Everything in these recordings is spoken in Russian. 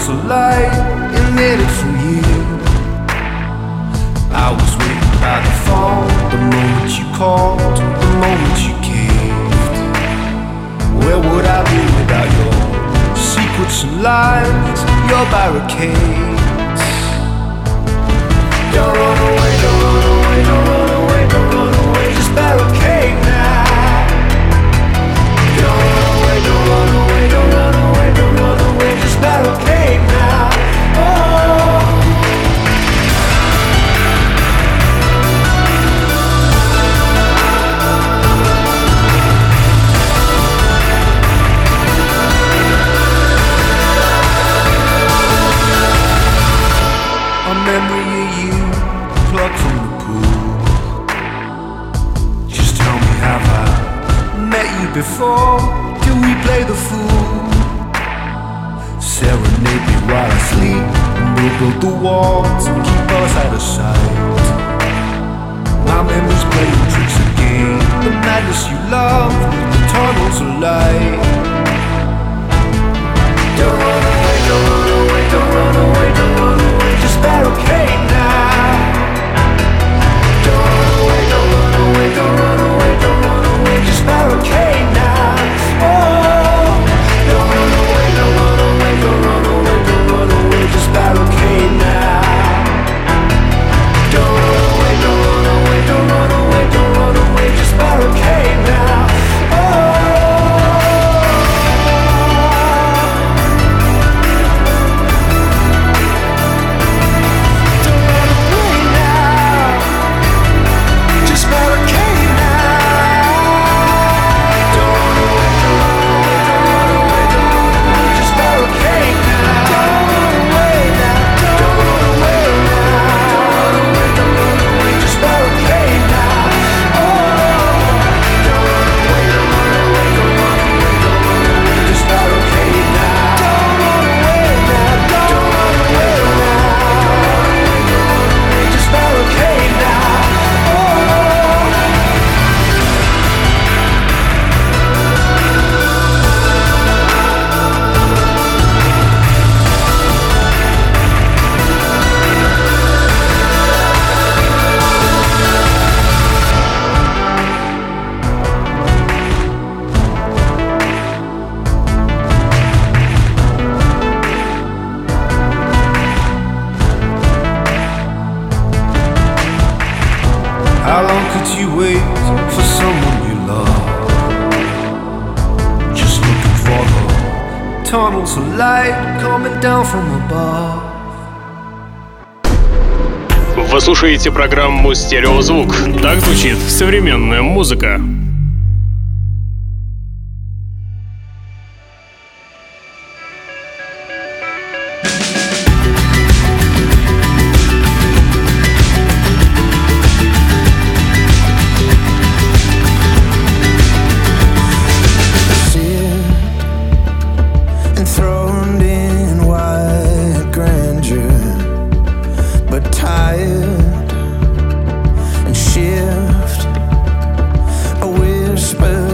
so light. программу «Стереозвук». Так звучит современная музыка. tired shift, a whisper.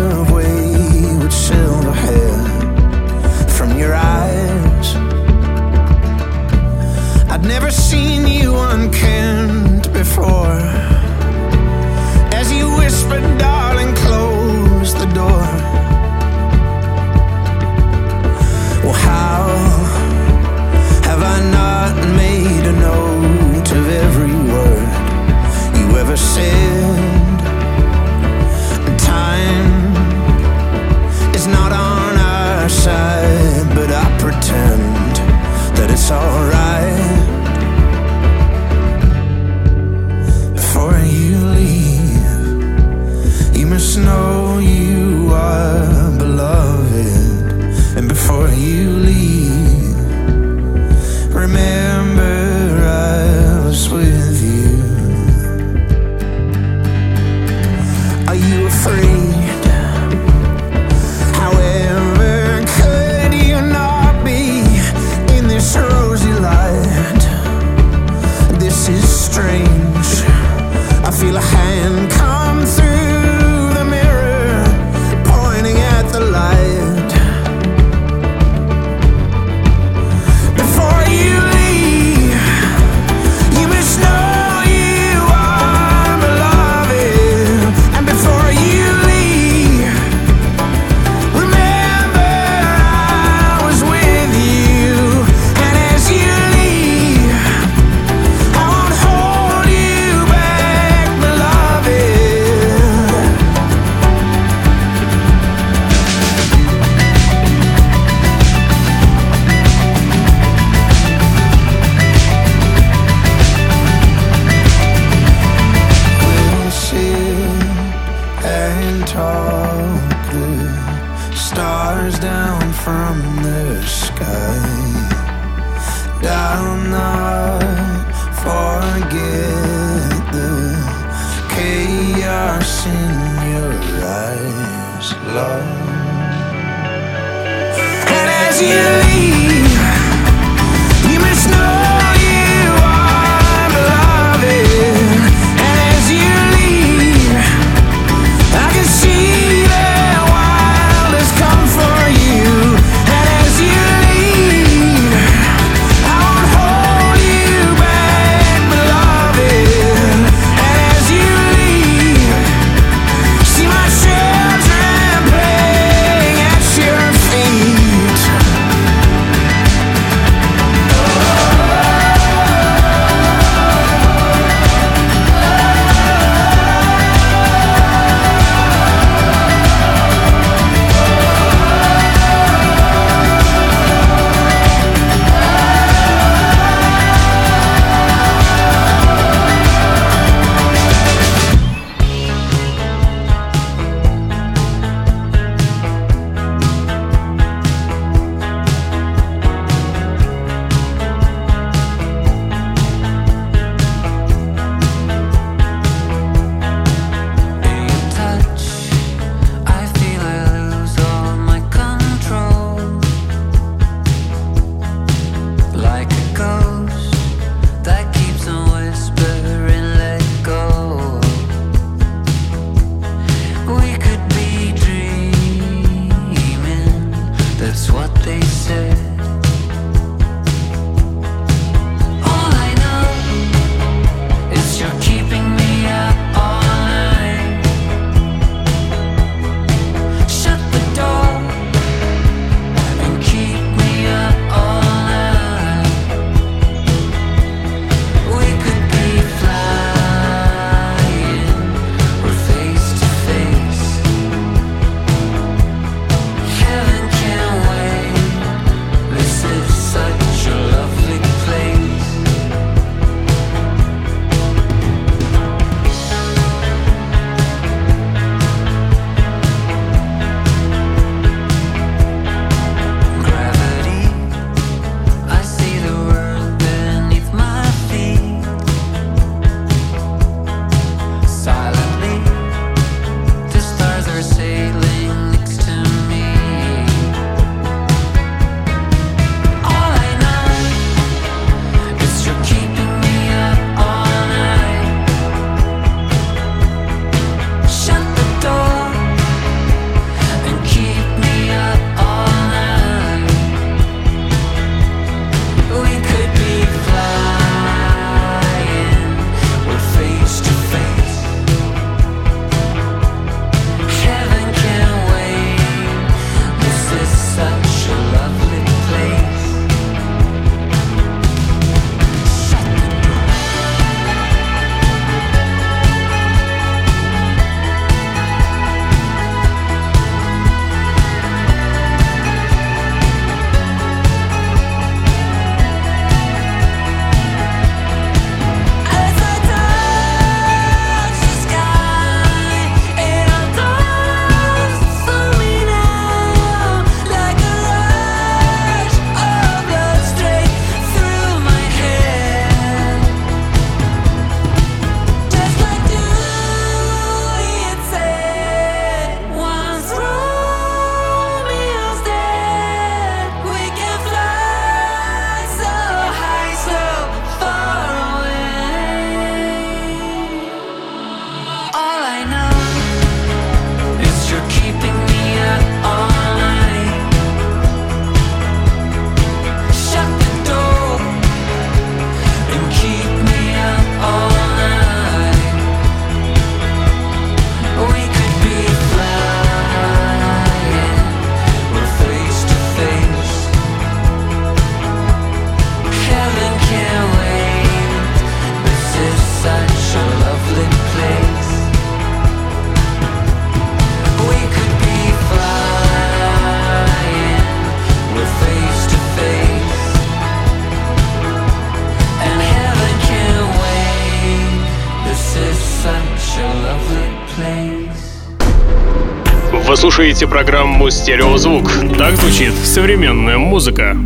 слушаете программу «Стереозвук». Так звучит современная музыка.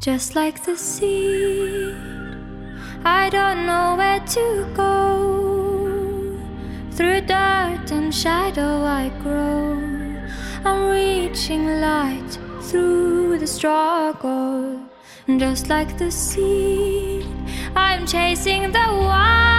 Just like the sea, I don't know where to go. Through dirt and shadow I grow. I'm reaching light through the struggle. Just like the sea, I'm chasing the wild.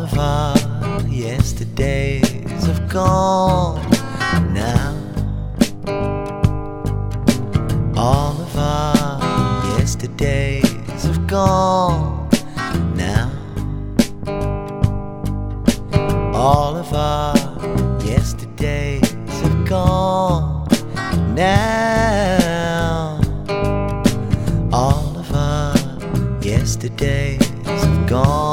all of our yesterdays have gone now. All of our yesterdays have gone now. All of our yesterdays have gone now. All of our yesterdays have gone.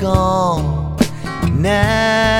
gone now.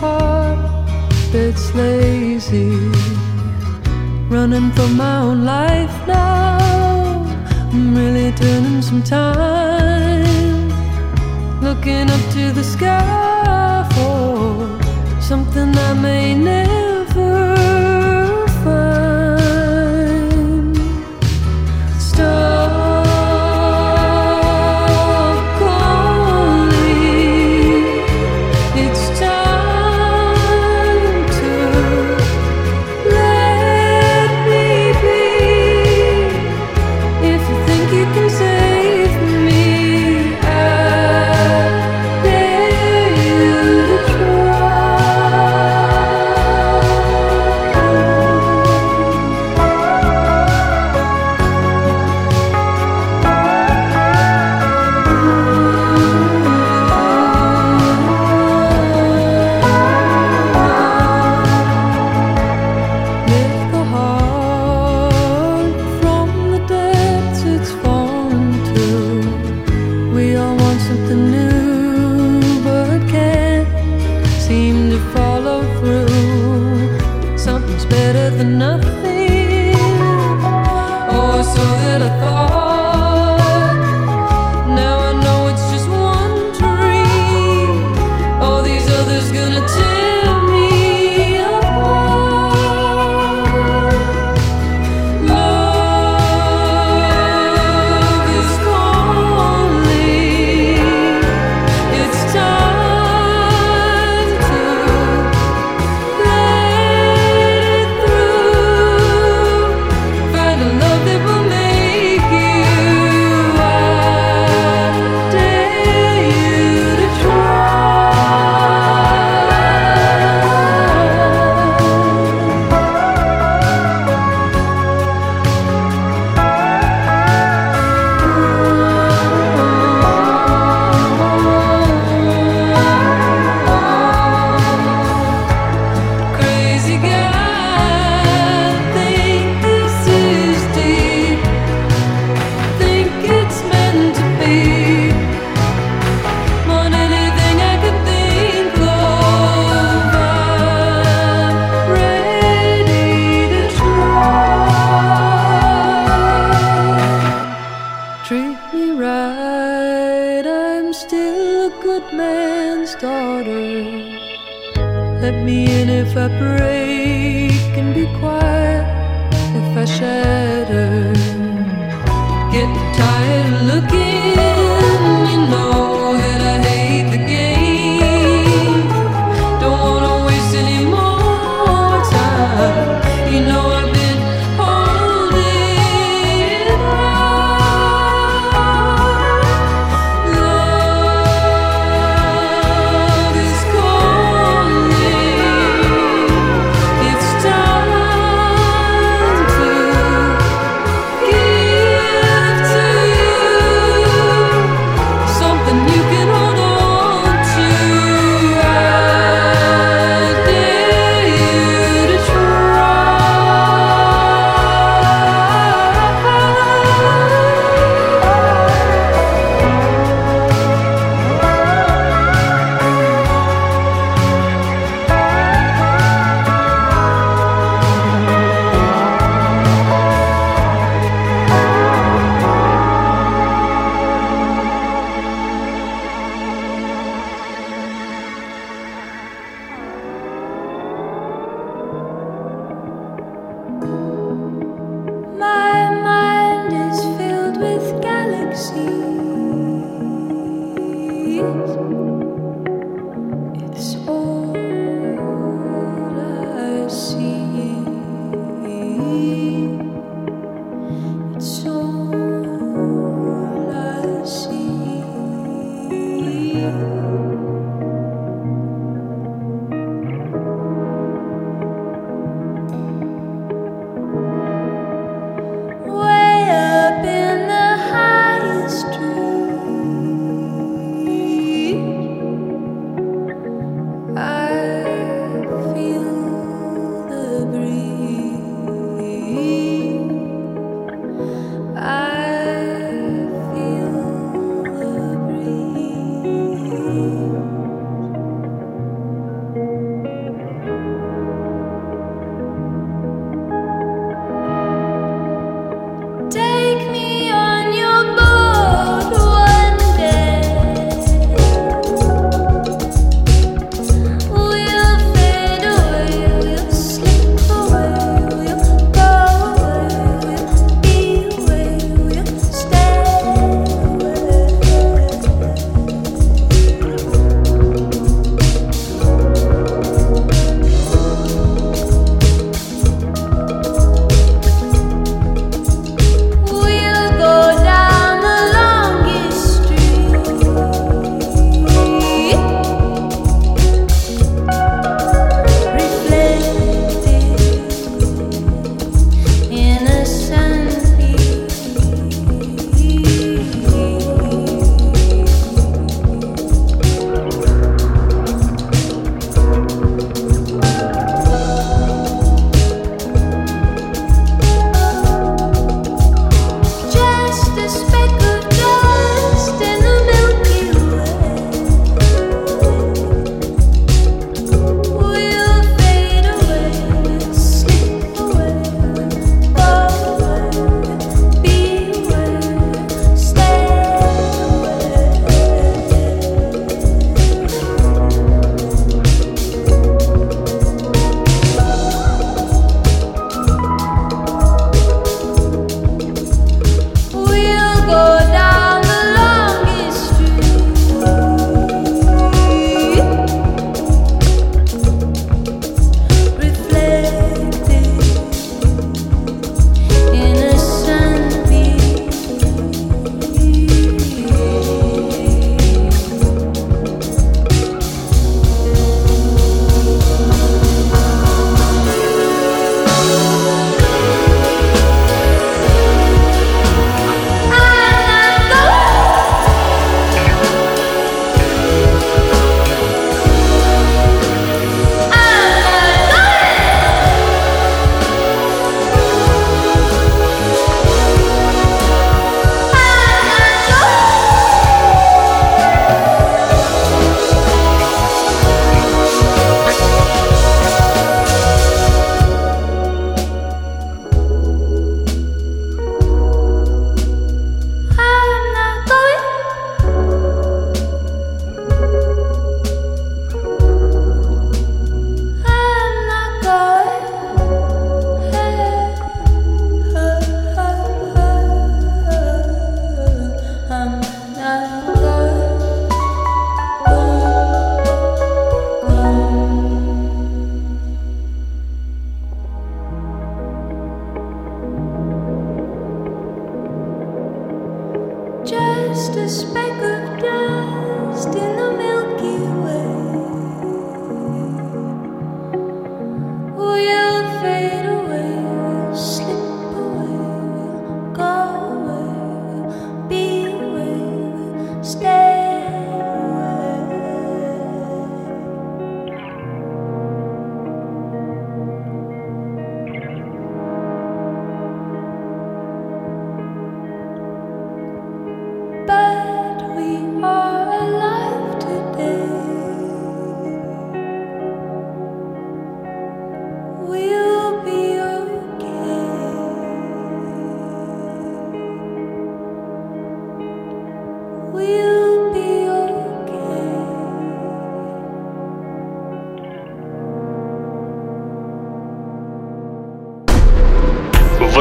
heart that's lazy. Running for my own life now. I'm really turning some time. Looking up to the sky for something I may never.